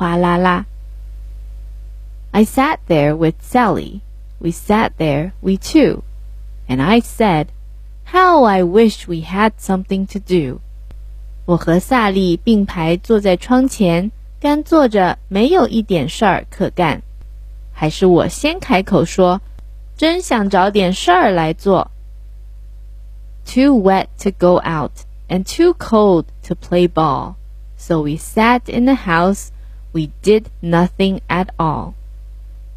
哗啦啦。I sat there with Sally. We sat there, we two. And I said, How I wish we had something to do. 我和萨利并排坐在窗前，干坐着，没有一点事儿可干。还是我先开口说，真想找点事儿来做。Too wet to go out and too cold to play ball, so we sat in the house we did nothing at all.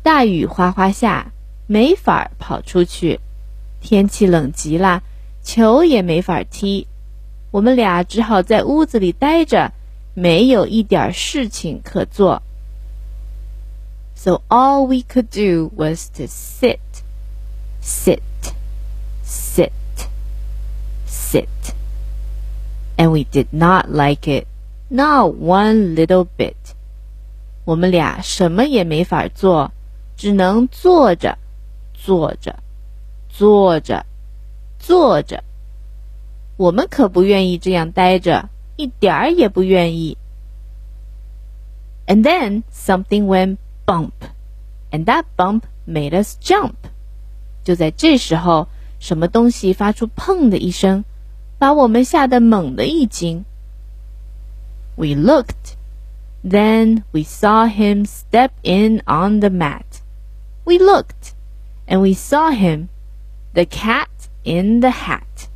大雨哗哗下，没法跑出去。天气冷极了，球也没法踢。我们俩只好在屋子里待着，没有一点事情可做。So all we could do was to sit, sit, sit, sit. And we did not like it, not one little bit. 我们俩什么也没法做，只能坐着，坐着，坐着，坐着。我们可不愿意这样待着，一点儿也不愿意。And then something went bump, and that bump made us jump. 就在这时候，什么东西发出“砰”的一声，把我们吓得猛地一惊。We looked. Then we saw him step in on the mat. We looked, and we saw him, the cat in the hat.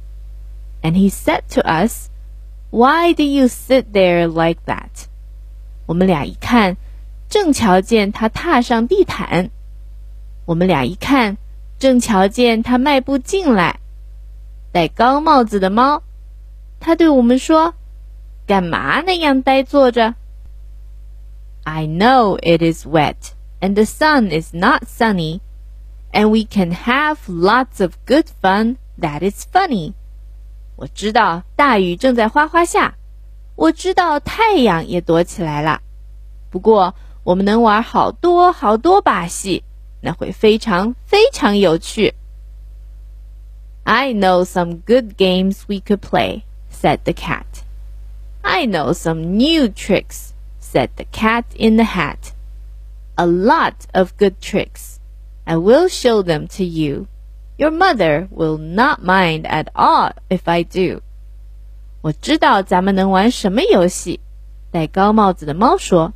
And he said to us, Why do you sit there like that? 我们俩一看，正瞧见他踏上地毯。我们俩一看，正瞧见他迈步进来，戴高帽子的猫。他对我们说：“干嘛那样呆坐着？” I know it is wet and the sun is not sunny, and we can have lots of good fun that is funny. 我知道大雨正在哗哗下，我知道太阳也躲起来了。不过我们能玩好多好多把戏，那会非常非常有趣。I know some good games we could play, said the cat. I know some new tricks Said the cat in the hat. A lot of good tricks. I will show them to you. Your mother will not mind at all if I do. 我知道咱们能玩什么游戏。戴高帽子的猫说：“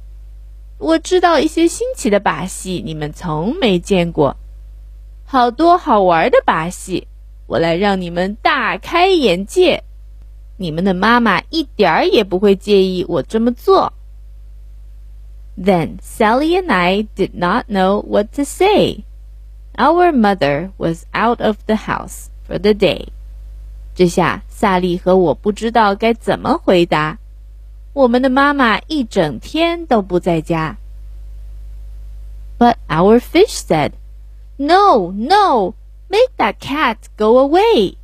我知道一些新奇的把戏，你们从没见过，好多好玩的把戏，我来让你们大开眼界。你们的妈妈一点儿也不会介意我这么做。” Then Sally and I did not know what to say. Our mother was out of the house for the day. 这下萨利和我不知道该怎么回答。我们的妈妈一整天都不在家。But our fish said, "No, no, make that cat go away.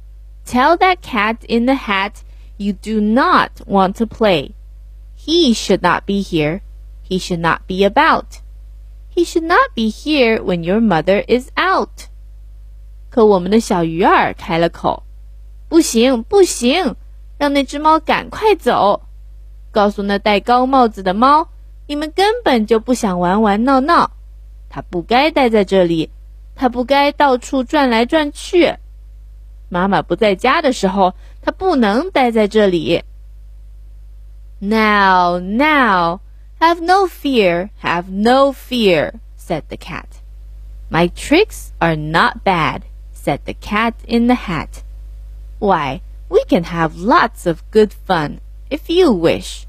Tell that cat in the hat you do not want to play. He should not be here." He should not be about. He should not be here when your mother is out. 可我们的小鱼儿开了口：“不行，不行，让那只猫赶快走！告诉那戴高帽子的猫，你们根本就不想玩玩闹闹。它不该待在这里，它不该到处转来转去。妈妈不在家的时候，它不能待在这里。Now, now.” Have no fear, have no fear, said the cat. My tricks are not bad, said the cat in the hat. Why, we can have lots of good fun, if you wish,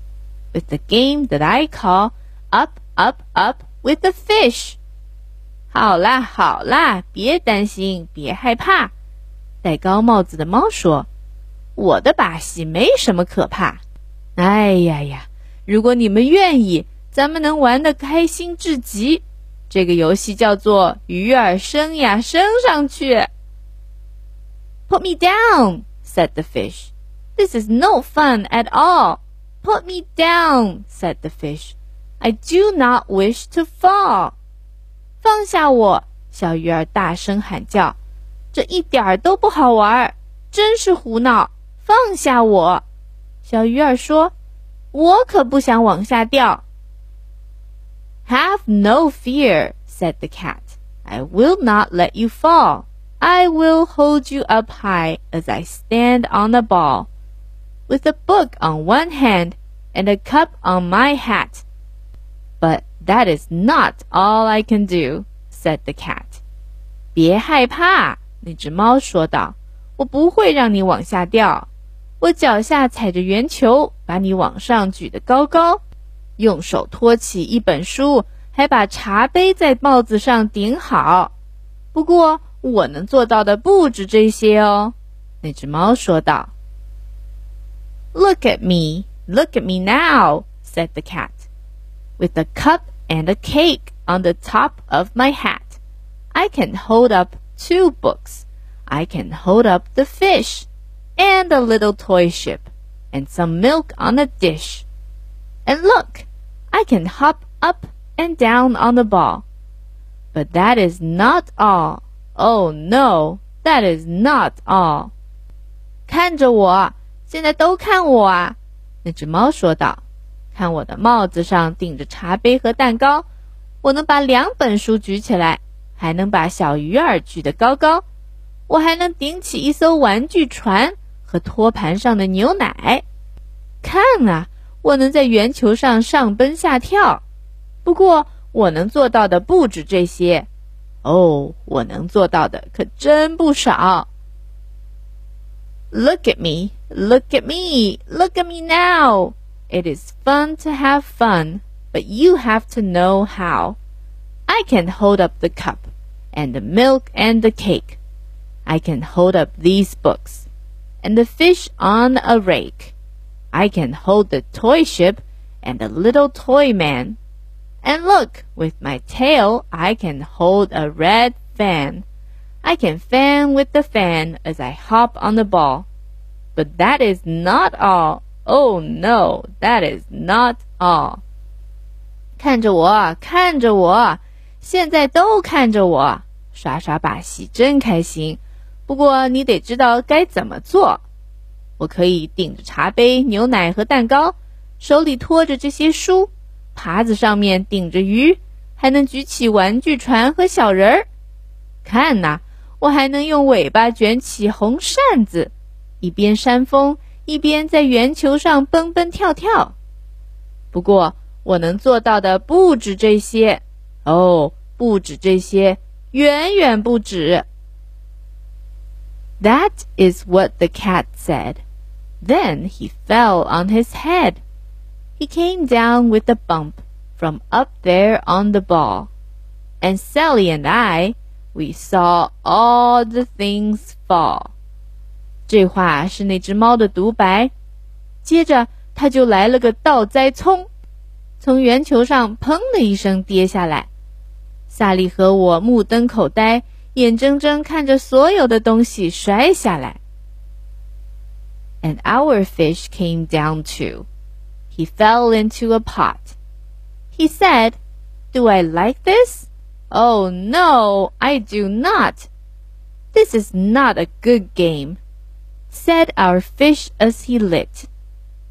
with the game that I call Up, Up, Up with the Fish. 好啦，好啦，别担心，别害怕。戴高帽子的猫说：“我的把戏没什么可怕。哎呀呀！” 如果你们愿意，咱们能玩得开心至极。这个游戏叫做“鱼儿升呀升上去”。Put me down, said the fish. This is no fun at all. Put me down, said the fish. I do not wish to fall. 放下我！小鱼儿大声喊叫。这一点儿都不好玩，真是胡闹！放下我！小鱼儿说：“我可不想往下掉。” Have no fear, said the cat. I will not let you fall. I will hold you up high as I stand on the ball, with a book on one hand and a cup on my hat. But that is not all I can do, said the cat. 别害怕，那只猫说道：“我不会让你往下掉。我脚下踩着圆球， 把你往上举得高高。”用手托起一本书，还把茶杯在帽子上顶好。不过，我能做到的不止这些哦。”那只猫说道。“Look at me, look at me now,” said the cat. “With a cup and a cake on the top of my hat, I can hold up two books. I can hold up the fish, and a little toy ship, and some milk on a dish. And look!” I can hop up and down on the ball. But that is not all. Oh no, that is not all. 看着我，现在都看我啊！那只猫说道：“看我的帽子上顶着茶杯和蛋糕，我能把两本书举起来，还能把小鱼儿举得高高，我还能顶起一艘玩具船 ”和托盘上的牛奶。看啊！”我能在圆球上上奔下跳，不过我能做到的不止这些。哦，我能做到的可真不少。Look at me, look at me, look at me now. It is fun to have fun, but you have to know how. I can hold up the cup, and the milk and the cake. I can hold up these books, and the fish on a rake. I can hold the toy ship and the little toy man. And look, with my tail, I can hold a red fan. I can fan with the fan as I hop on the ball. But that is not all. Oh no, that is not all. 看着我，看着我，现在都看着我，耍耍把戏真开心。 不过你得知道该怎么做。我可以顶着茶杯、牛奶和蛋糕，手里托着这些书，耙子上面顶着鱼，还能举起玩具船和小人儿。看呐，我还能用尾巴卷起红扇子，一边扇风，一边在圆球上蹦蹦跳跳。不过，我能做到的不止这些哦，不止这些，远远不止。That is what the cat said. Then he fell on his head. He came down with a bump from up there on the ball. And Sally and I, we saw all the things fall. 这话是那只猫的独白。接着，它就来了个倒栽葱，从圆球上砰的一声跌下来。萨利和我目瞪口呆， 眼睁睁看着所有的东西摔下来。and our fish came down too. He fell into a pot. He said, Do I like this? Oh no, I do not. This is not a good game, said our fish as he lit.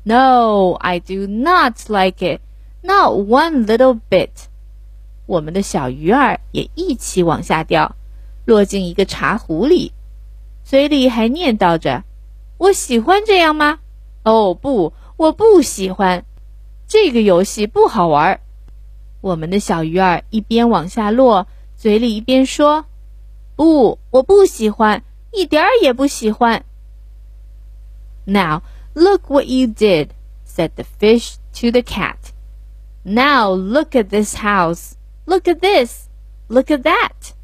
No, I do not like it, not one little bit. 我们的小鱼儿也一起往下掉， 落进一个茶壶里，嘴里还念叨着。我喜欢这样吗？哦不，我不喜欢。这个游戏不好玩。我们的小鱼儿一边往下落，嘴里一边说：“不，我不喜欢，一点儿也不喜欢。” Now look what you did," said the fish to the cat. "Now look at this house. Look at this. Look at that.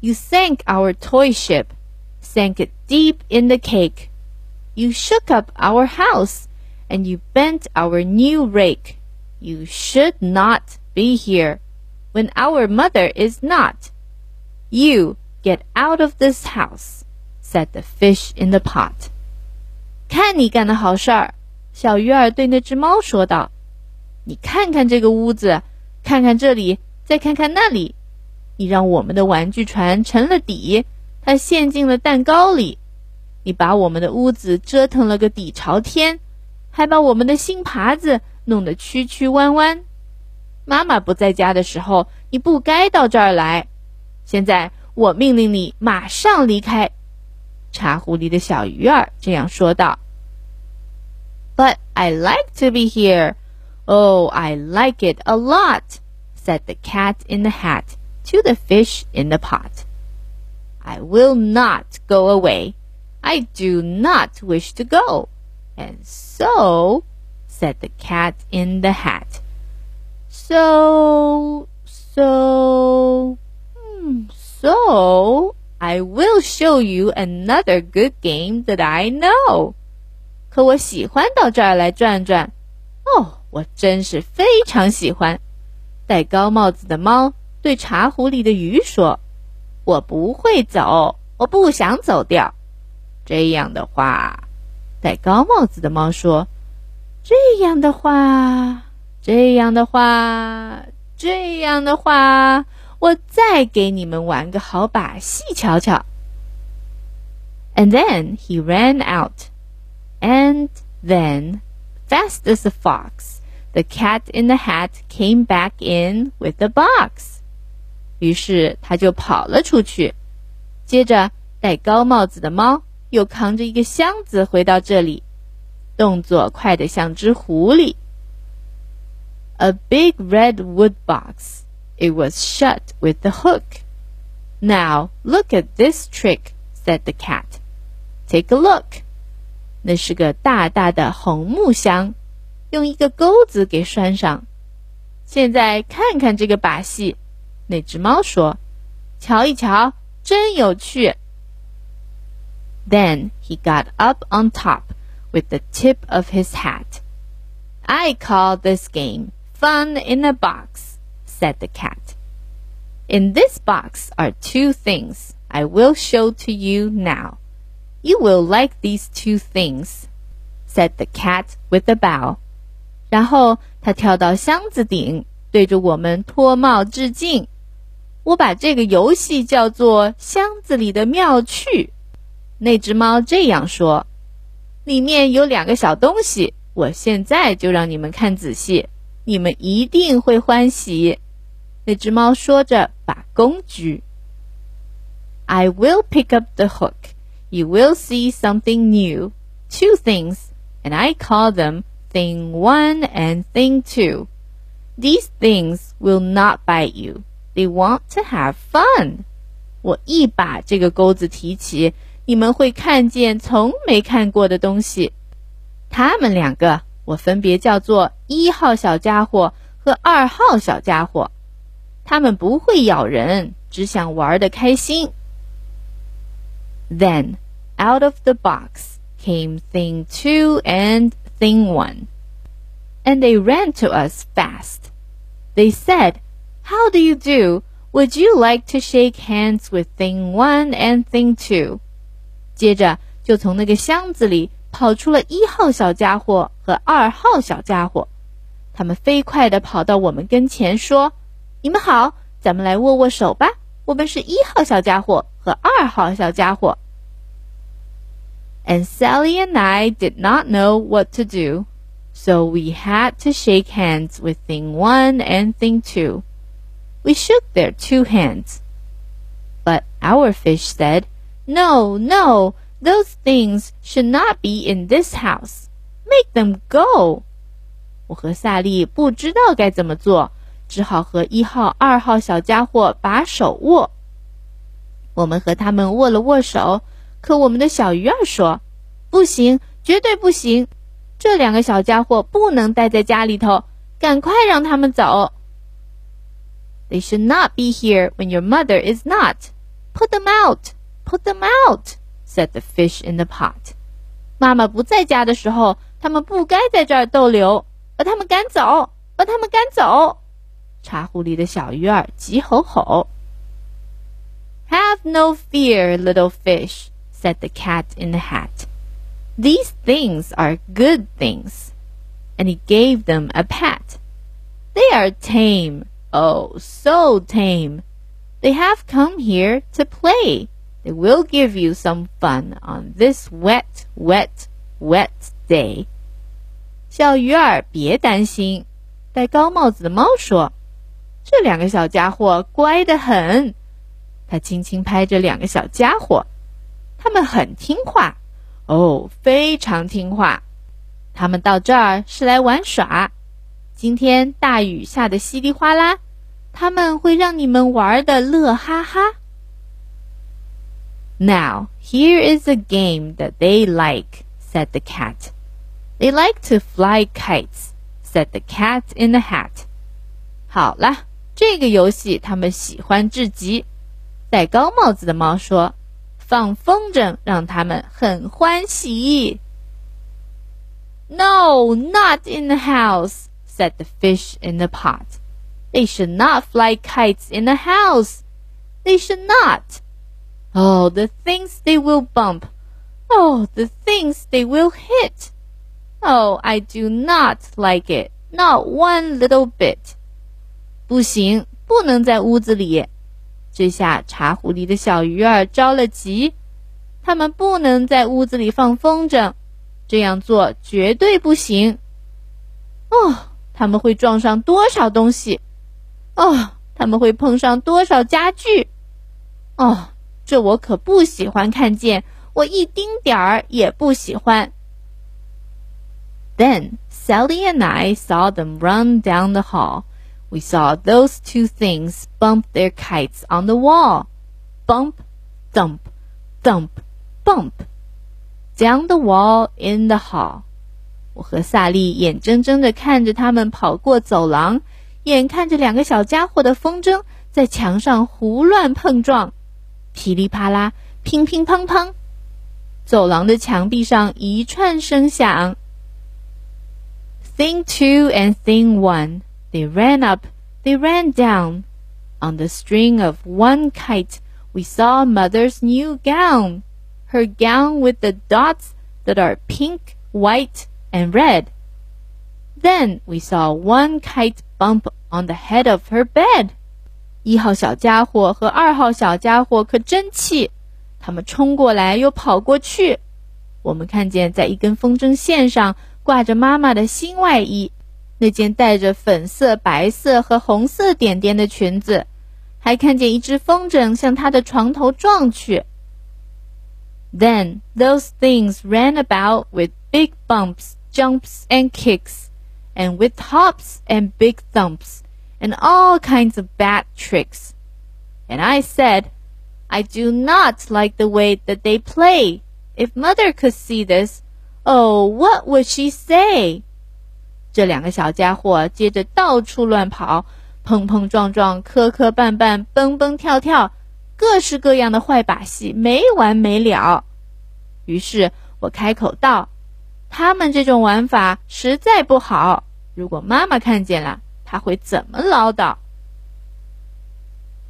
You sank our toy ship, sank it deep in the cake." You shook up our house, and you bent our new rake. You should not be here when our mother is not. You get out of this house, said the fish in the pot. 看你干的好事儿，小鱼儿对那只猫说道。你看看这个屋子，看看这里，再看看那里。 你让我们的玩具船沉了底，它陷进了蛋糕里。你把我们的屋子折腾了个底朝天，还把我们的新耙子弄得曲曲弯弯。妈妈不在家的时候，你不该到这儿来。现在我命令你马上离开。茶壶里的小鱼儿这样说道。But I like to be here. Oh, I like it a lot, said the cat in the hat to the fish in the pot. I will not go away. I do not wish to go. And so, said the cat in the hat. So, so, hmm, so, I will show you another good game that I know. 可我喜欢到这儿来转转。哦，我真是非常喜欢。戴高帽子的猫 对茶壶里的鱼说：“我不会走，我不想走掉。”这样的话，戴高帽子的猫说：“这样的话，这样的话，这样的话，我再给你们玩个好把戏瞧瞧。” And then he ran out, and then, fast as a fox, the cat in the hat came back in with the box. 于是他就跑了出去，接着戴高帽子的猫。又扛着一个箱子回到这里，动作快得像只狐狸。A big red wood box. It was shut with the hook. Now look at this trick, said the cat. Take a look. 那是个大大的红木箱，用一个钩子给拴上。现在看看这个把戏。那只猫说：“瞧一瞧，真有趣。” Then he got up on top with the tip of his hat. I call this game Fun in a Box, said the cat. In this box are two things I will show to you now. You will like these two things, said the cat with a bow. 然后他跳到箱子顶，对着我们脱帽致敬。 我把这个游戏叫做“箱子里的妙趣”。那只猫这样说：“里面有两个小东西，我现在就让你们看仔细，你们一定会欢喜。”那只猫说着，把弓举。I will pick up the hook. You will see something new. Two things, and I call them thing one and thing two. These things will not bite you. They want to have fun. 我一把这个钩子提起。你们会看见从没看过的东西。他们两个，我分别叫做一号小家伙和二号小家伙。他们不会咬人，只想玩的开心。Then out of the box came thing two and thing one, and they ran to us fast. They said, "How do you do? Would you like to shake hands with thing one and thing two?" 接着就从那个箱子里跑出了一号小家伙和二号小家伙，他们飞快地跑到我们跟前，说：“你们好，咱们来握握手吧。我们是一号小家伙和二号小家伙。” And Sally and I did not know what to do, so we had to shake hands with Thing One and Thing Two. We shook their two hands. But our fish said, no, no, those things should not be in this house. Make them go. 我和萨利不知道该怎么做，只好和一号、二号小家伙把手握。我们和他们握了握手，可我们的小鱼儿说：“不行，绝对不行！这两个小家伙不能待在家里头，赶快让他们走。” They should not be here when your mother is not. Put them out. Put them out," said the fish in the pot. 妈妈不在家的时候，他们不该在这儿逗留，把他们赶走，把 把他们赶走！茶壶里的小鱼儿急吼吼。Have no fear, little fish, said the cat in the hat. These things are good things. And he gave them a pat. They are tame, oh, so tame. They have come here to play. They will give you some fun on this wet, wet, wet day. 小鱼儿，别担心。戴高帽子的猫说：“这两个小家伙乖得很。”他轻轻拍着两个小家伙，他们很听话，哦，非常听话。他们到这儿是来玩耍。 今天大雨下的稀里哗啦，他们会让你们玩的乐哈哈。Now here is a game that they like," said the cat. "They like to fly kites," said the cat in the hat. 好了，这个游戏他们喜欢至极。戴高帽子的猫说：“放风筝让他们很欢喜。” No, not in the house, said the fish in the pot. They should not fly kites in the house. They should not. Oh, the things they will bump. Oh, the things they will hit. Oh, I do not like it, not one little bit. 不行，不能在屋子里。这下茶壶里的小鱼儿着了急，它们不能在屋子里放风筝，这样做绝对不行。哦， 他们会撞上多少东西？哦，他们会碰上多少家具？哦，这我可不喜欢看见，我一丁点儿也不喜欢。Then Sally and I saw them run down the hall. We saw those two things bump their kites on the wall. Bump, thump, thump, bump. Down the wall in the hall. 我和萨利眼睁睁地看着他们跑过走廊，眼看着两个小家伙的风筝在墙上胡乱碰撞，噼里啪啦，乒乒乓乓，走廊的墙壁上一串声响。Thing two and thing one. They ran up, they ran down. On the string of one kite, we saw mother's new gown. Her gown with the dots that are pink, white, and red. Then we saw one kite bump on the head of her bed. 一号小家伙和二号小家伙可真气，他们冲过来又跑过去。我们看见在一根风筝线上挂着妈妈的新外衣。那件带着粉色、白色和红色点点的裙子，还看见一只风筝向她的床头撞去。Then those things ran about with big bumps, jumps, and kicks, and with hops and big thumps, and all kinds of bad tricks. And I said, I do not like the way that they play. If mother could see this, oh, what would she say? 这两个小家伙接着到处乱跑，碰碰撞撞，磕磕绊绊，蹦蹦跳跳，各式各样的坏把戏没完没了。于是我开口道：“ ：“他们这种玩法实在不好，如果妈妈看见了，她会怎么唠叨？”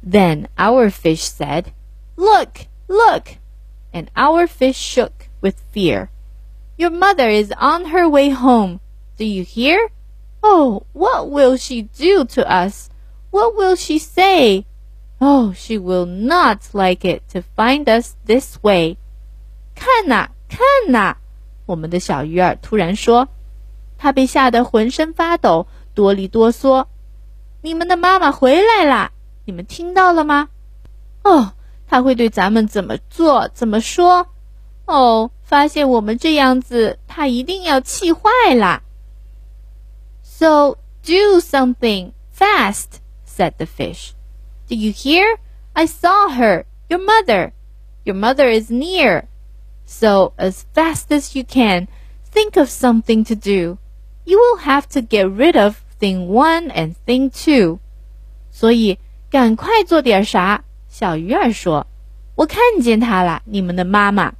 Then our fish said, "Look, look!" And our fish shook with fear. Your mother is on her way home. Do you hear? Oh, what will she do to us? What will she say? Oh, she will not like it to find us this way. 看呐，看呐！ 我们的小鱼儿突然说，他被吓得浑身发抖，哆里哆嗦。你们的妈妈回来啦！你们听到了吗？哦，他会对咱们怎么做，怎么说？哦，发现我们这样子，他一定要气坏啦！so do something fast, said the fish. Do you hear? I saw her, your mother. Your mother is near. So as fast as you can, think of something to do. You will have to get rid of thing one and thing two. 所以赶快做点啥。小鱼儿说：“我看见她了，你们的妈妈。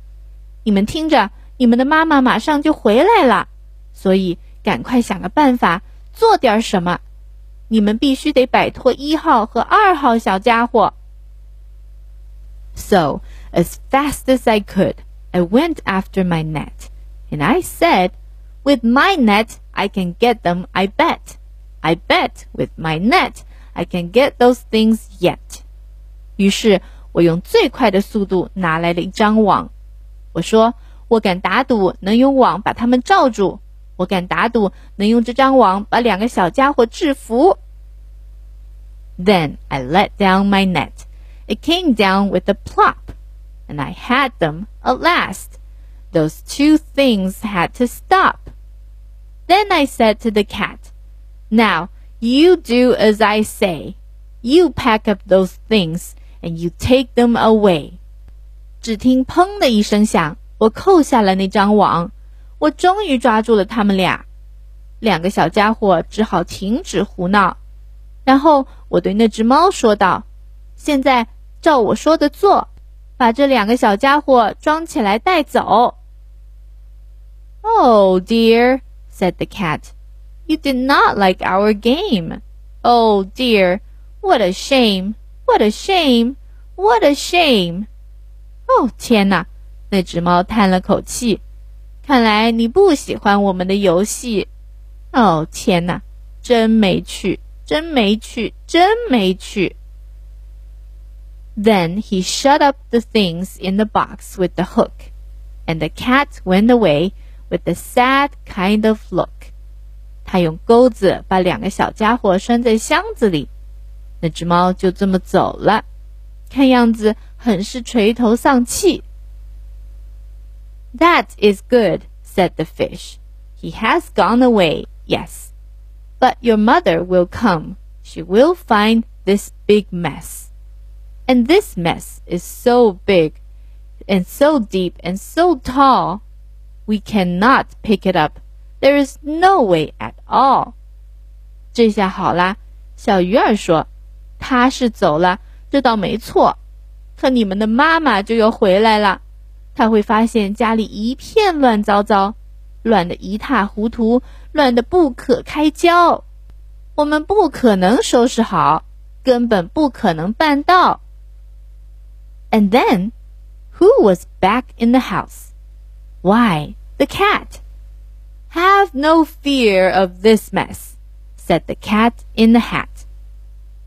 你们听着，你们的妈妈马上就回来了。所以赶快想个办法 做点什么。你们必须得摆脱一号和二号小家伙。So, as fast as I could, I went after my net, and I said, With my net, I can get them, I bet. I bet with my net, I can get those things yet. 于是我用最快的速度拿来了一张网。我说：“我敢打赌能用网把他们罩住。我敢打赌能用这张网把两个小家伙制服。” Then I let down my net. It came down with a plop, and I had them at last. Those two things had to stop. Then I said to the cat, Now you do as I say. You pack up those things and you take them away. 只听“砰”的一声响，我扣下了那张网，我终于抓住了他们俩。两个小家伙只好停止胡闹。然后我对那只猫说道：“现在照我说的做， 把这两个小家伙装起来带走。” Oh dear, said the cat. You did not like our game. Oh dear, what a shame! What a shame! What a shame! 哦，天哪！那只猫叹了口气。看来你不喜欢我们的游戏。哦，天哪，真没趣，真没趣，真没趣。Then he shut up the things in the box with the hook, and the cat went away with a sad kind of look. 他用钩子把两个小家伙拴在箱子里，那只猫就这么走了，看样子很是垂头丧气。That is good, said the fish. He has gone away, yes. But your mother will come. She will find this big mess. And this mess is so big and so deep and so tall, we cannot pick it up. There is no way at all. 这下好啦，小鱼儿说：“他是走了，这倒没错。可你们的妈妈就要回来了，她会发现家里一片乱糟糟，乱得一塌糊涂，乱得不可开交。我们不可能收拾好，根本不可能办到。” And then, who was back in the house? Why, the cat. Have no fear of this mess, said the cat in the hat.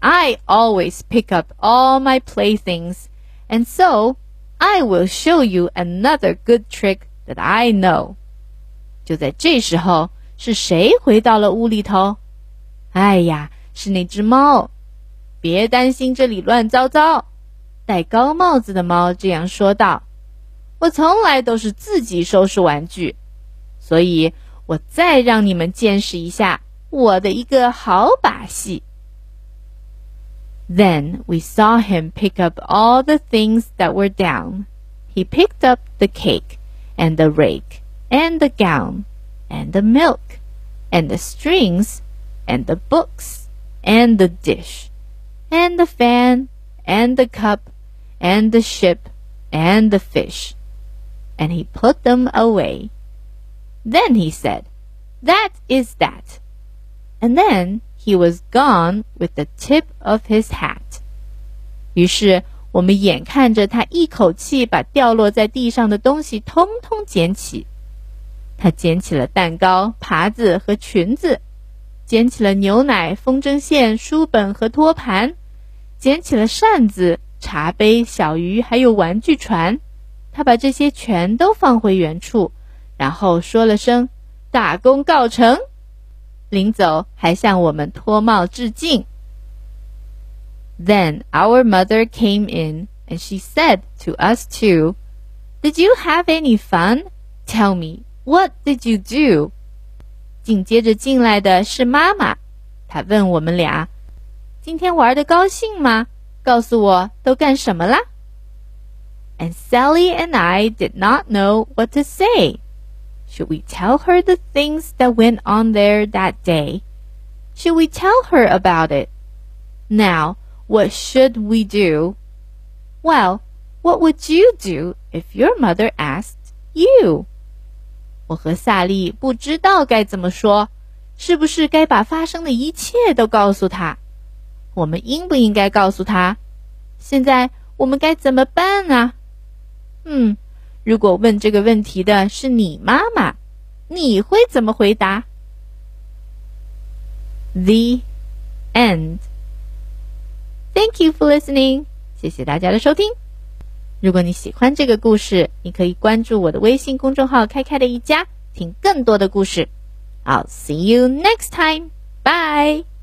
I always pick up all my playthings, and so I will show you another good trick that I know. 就在这时候，是谁回到了屋里头？哎呀，是那只猫。别担心，这里乱糟糟。 戴高帽子的猫这样说道：“我从来都是自己收拾玩具，所以。”我再让你们见识一下我的一个好把戏。Then we saw him pick up all the things that were down. He picked up the cake, and the rake, and the gown, and the milk, and the strings, and the books, and the dish, and the fan, and the cup, and the ship, and the fish. And he put them away. Then he said, That is that. And then he was gone with the tip of his hat. 于是我们眼看着他一口气把掉落在地上的东西通通捡起。他捡起了蛋糕、耙子和裙子，捡起了牛奶、风筝线、书本和托盘，捡起了扇子、 茶杯、小鱼，还有玩具船。他把这些全都放回原处。然后说了声“大功告成”，临走还向我们脱帽致敬。Then our mother came in and she said to us two, "Did you have any fun? Tell me, what did you do?" 紧接着进来的是妈妈，她问我们俩：“今天玩的高兴吗？告诉我都干什么啦？” And Sally and I did not know what to say. Should we tell her the things that went on there that day? Should we tell her about it? Now, what should we do? Well, what would you do if your mother asked you? 我和萨利不知道该怎么说， 是不是该把发生的一切都告诉他？ 我们应不应该告诉他？现在我们该怎么办啊？嗯，如果问这个问题的是你妈妈，你会怎么回答？The end. Thank you for listening. 谢谢大家的收听。如果你喜欢这个故事，你可以关注我的微信公众号“开开的一家”，听更多的故事。I'll see you next time. Bye.